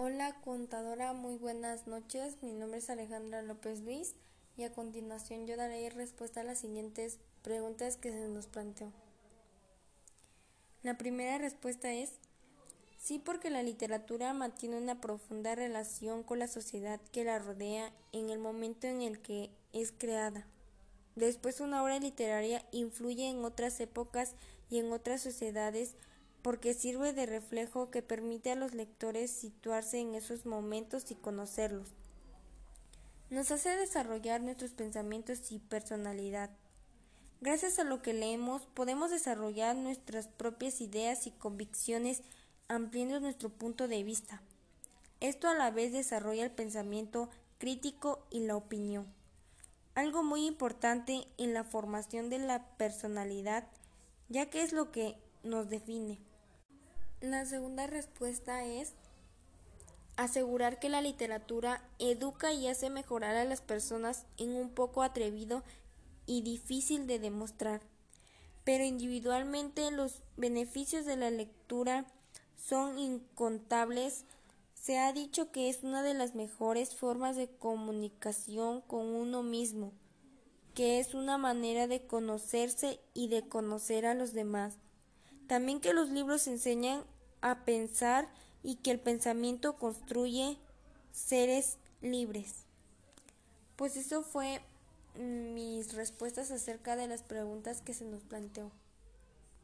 Hola contadora, muy buenas noches. Mi nombre es Alejandra López Luis y a continuación yo daré respuesta a las siguientes preguntas que se nos planteó. La primera respuesta es sí porque la literatura mantiene una profunda relación con la sociedad que la rodea en el momento en el que es creada. Después una obra literaria influye en otras épocas y en otras sociedades porque sirve de reflejo que permite a los lectores situarse en esos momentos y conocerlos. Nos hace desarrollar nuestros pensamientos y personalidad. Gracias a lo que leemos podemos desarrollar nuestras propias ideas y convicciones ampliando nuestro punto de vista. Esto a la vez desarrolla el pensamiento crítico y la opinión. Algo muy importante en la formación de la personalidad, ya que es lo que nos define. La segunda respuesta es asegurar que la literatura educa y hace mejorar a las personas en un poco atrevido y difícil de demostrar. Pero individualmente los beneficios de la lectura son incontables. Se ha dicho que es una de las mejores formas de comunicación con uno mismo, que es una manera de conocerse y de conocer a los demás. También que los libros enseñan a pensar y que el pensamiento construye seres libres. Pues eso fue mis respuestas acerca de las preguntas que se nos planteó.